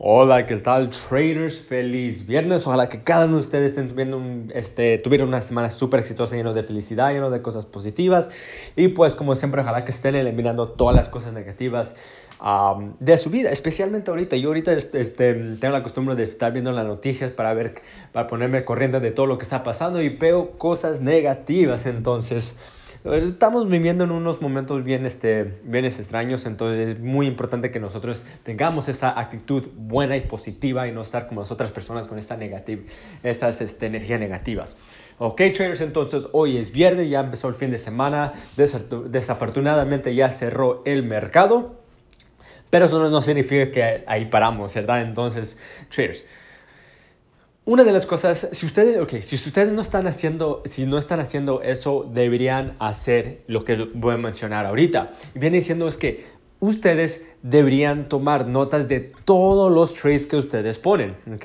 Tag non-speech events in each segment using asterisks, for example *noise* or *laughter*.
Hola, ¿qué tal traders? Feliz viernes. Ojalá que cada uno de ustedes estén tuviendo este, una semana súper exitosa, lleno de felicidad, lleno de cosas positivas. Y pues como siempre, ojalá que estén eliminando todas las cosas negativas de su vida, especialmente ahorita. Yo ahorita este, este, tengo la costumbre de estar viendo las noticias para ver, para ponerme corriente de todo lo que está pasando y veo cosas negativas. Entonces... Estamos viviendo en unos momentos bien, este, bien extraños, entonces es muy importante que nosotros tengamos esa actitud buena y positiva y no estar como las otras personas con esta negativa, esas este, energías negativas. Ok, traders, entonces hoy es viernes, ya empezó el fin de semana, desafortunadamente ya cerró el mercado, pero eso no significa que ahí paramos, ¿verdad? Entonces, traders, una de las cosas, si ustedes, okay, si ustedes no están haciendo, si no están haciendo eso, deberían hacer lo que voy a mencionar ahorita. Y viene diciendo es que ustedes deberían tomar notas de todos los trades que ustedes ponen, ¿ok?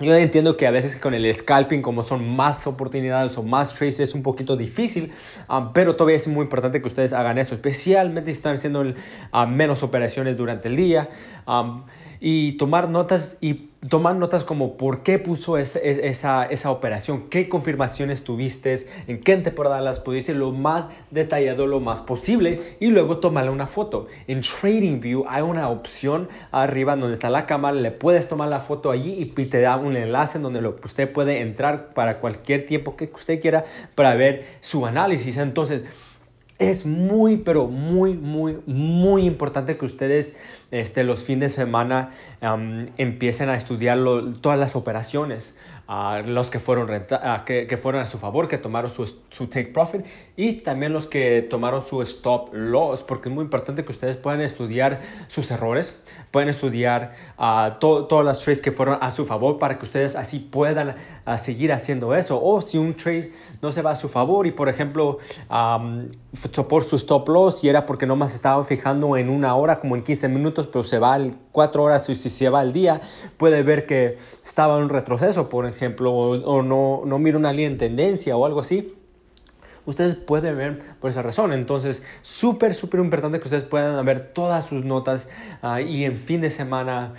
yo entiendo que a veces con el scalping, como son más oportunidades o más trades, es un poquito difícil, pero todavía es muy importante que ustedes hagan eso, especialmente si están haciendo menos operaciones durante el día y tomar notas y tomar notas como por qué puso esa, esa, operación, qué confirmaciones tuviste, en qué temporada las pudiste, lo más detallado lo más posible y luego tomarle una foto. En TradingView hay una opción arriba donde está la cámara, le puedes tomar la foto allí y te da un enlace donde lo, usted puede entrar para cualquier tiempo que usted quiera para ver su análisis. Entonces, es muy, pero muy, muy, muy importante que ustedes este, los fines de semana empiecen a estudiar todas las operaciones los que fueron, que, fueron a su favor, que tomaron su, su, take profit y también los que tomaron su stop loss, porque es muy importante que ustedes puedan estudiar sus errores, pueden estudiar todas las trades que fueron a su favor para que ustedes así puedan seguir haciendo eso. O si un trade no se va a su favor y por ejemplo por su stop loss y era porque no más estaban fijando en una hora como en 15 minutos, pero se va al 4 horas y si se va al día, puede ver que estaba en un retroceso, por ejemplo ejemplo, o, no, no mira una línea en tendencia o algo así, ustedes pueden ver por esa razón. Entonces, súper, súper importante que ustedes puedan ver todas sus notas ah, y en fin de semana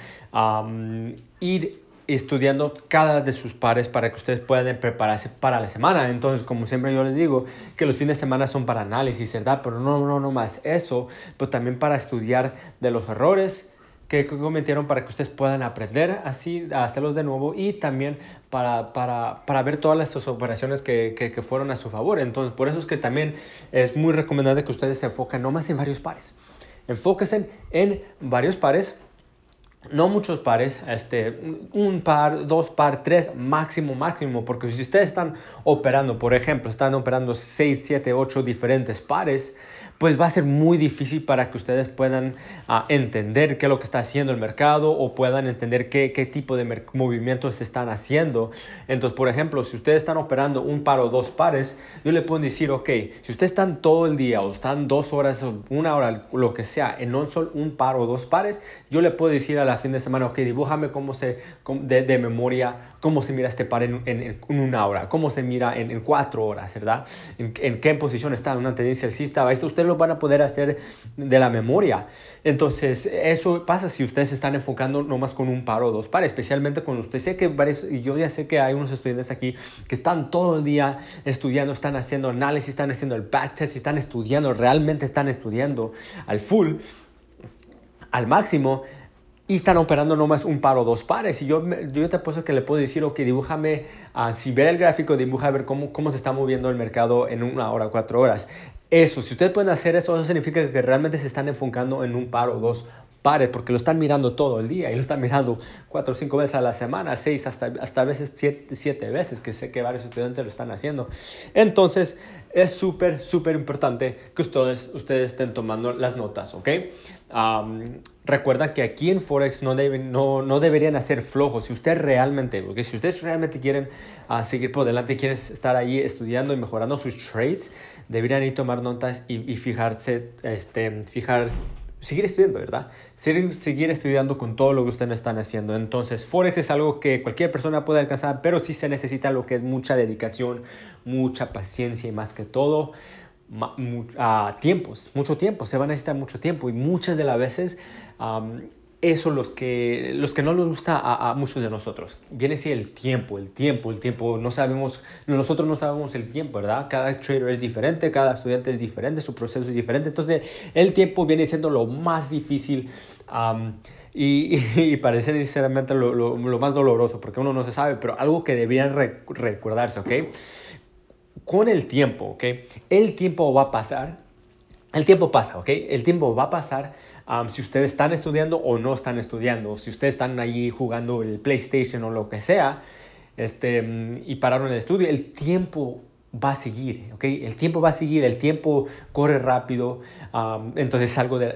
ir estudiando cada de sus pares para que ustedes puedan prepararse para la semana. Entonces, como siempre yo les digo, que los fines de semana son para análisis, ¿verdad? Pero no, no, no más eso, pero también para estudiar de los errores que cometieron para que ustedes puedan aprender así a hacerlos de nuevo y también para, para, para ver todas las operaciones que, que, fueron a su favor. Entonces, por eso es que también es muy recomendable que ustedes se enfoquen no más en varios pares. Enfóquense en varios pares no muchos pares, este, un par, dos par, tres, máximo, máximo, porque si ustedes están operando, por ejemplo, están operando 6, 7, 8 diferentes pares, pues va a ser muy difícil para que ustedes puedan ah, entender qué es lo que está haciendo el mercado o puedan entender qué, qué tipo de movimientos se están haciendo. Entonces, por ejemplo, si ustedes están operando un par o dos pares, yo le puedo decir, ok, si ustedes están todo el día o están dos horas una hora, lo que sea, en un solo un par o dos pares, yo le puedo decir a la fin de semana, ok, dibújame cómo se, de, de memoria, cómo se mira este par en, en, una hora, cómo se mira en, en cuatro horas, ¿verdad? En, en, qué posición está, en una tendencia alcista, esto usted lo van a poder hacer de la memoria. Entonces, eso pasa si ustedes se están enfocando nomás con un par o dos pares, especialmente con usted. Sé que varios, yo ya sé que hay unos estudiantes aquí que están todo el día estudiando, están haciendo análisis, están haciendo el backtest, están estudiando, realmente están estudiando al full, al máximo y están operando nomás un par o dos pares. Y yo, yo te apuesto que le puedo decir, ok, dibújame, uh, si ver el gráfico, dibuja a ver cómo, cómo se está moviendo el mercado en una hora, cuatro horas. Eso, si ustedes pueden hacer eso, eso significa que realmente se están enfocando en un par o dos pares, porque lo están mirando todo el día y lo están mirando cuatro o cinco veces a la semana, seis hasta, hasta veces siete, siete veces, que sé que varios estudiantes lo están haciendo. Entonces, es súper, súper importante que ustedes, ustedes estén tomando las notas, ¿ok? recuerda que aquí en Forex no, deben, no, no, deberían hacer flojos. Si ustedes realmente, porque si ustedes realmente quieren uh, seguir por delante, quieren estar ahí estudiando y mejorando sus trades, deberían ir tomar notas y, y fijarse, este, fijar, seguir estudiando, ¿verdad? Seguir, seguir estudiando con todo lo que ustedes están haciendo. Entonces, Forex es algo que cualquier persona puede alcanzar, pero sí se necesita lo que es mucha dedicación, mucha paciencia y más que todo, tiempos, mucho tiempo. Se va a necesitar mucho tiempo y muchas de las veces eso los que, los que no nos gusta a, muchos de nosotros. Viene así el tiempo, el tiempo, el tiempo. No sabemos, nosotros no sabemos el tiempo, ¿verdad? Cada trader es diferente, cada estudiante es diferente, su proceso es diferente. Entonces, el tiempo viene siendo lo más difícil y, *laughs* y, parece sinceramente lo, lo, más doloroso, porque uno no se sabe, pero algo que deberían recordarse, ¿ok? Con el tiempo, ¿ok? El tiempo va a pasar. El tiempo pasa, ¿ok? El tiempo va a pasar si ustedes están estudiando o no están estudiando, si ustedes están allí jugando el PlayStation o lo que sea, este, y pararon el estudio, el tiempo va a seguir, ¿ok? El tiempo va a seguir, el tiempo corre rápido, entonces es algo de,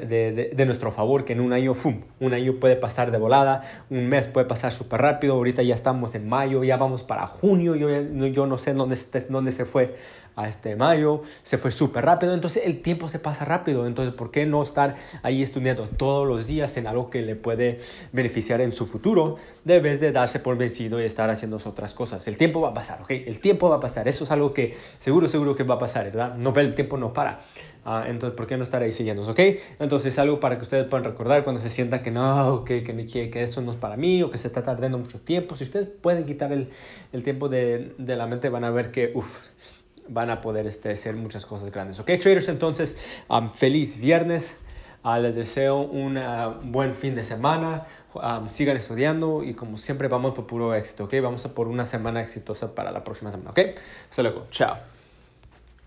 de, nuestro favor, que en un año, ¡fum! Un año puede pasar de volada, un mes puede pasar súper rápido, ahorita ya estamos en mayo, ya vamos para junio, yo, yo no sé dónde, dónde se fue a este mayo, se fue súper rápido, entonces el tiempo se pasa rápido, entonces ¿por qué no estar ahí estudiando todos los días en algo que le puede beneficiar en su futuro, vez de darse por vencido y estar haciendo otras cosas? El tiempo va a pasar, ¿ok? El tiempo va a pasar, eso es algo que seguro, seguro que va a pasar, ¿verdad? No, el tiempo no para. Ah, entonces, ¿por qué no estar ahí siguiendo? ¿Ok? Entonces, es algo para que ustedes puedan recordar cuando se sientan que no, que, que, que, esto no es para mí o que se está tardando mucho tiempo. Si ustedes pueden quitar el, el tiempo de, de, la mente, van a ver que, uff, van a poder este, hacer muchas cosas grandes. Ok, traders, entonces, um, feliz viernes. Uh, les deseo un uh, buen fin de semana. Um, sigan estudiando y como siempre vamos por puro éxito, ¿ok? Vamos a por una semana exitosa para la próxima semana, ¿ok? Hasta luego. Chao.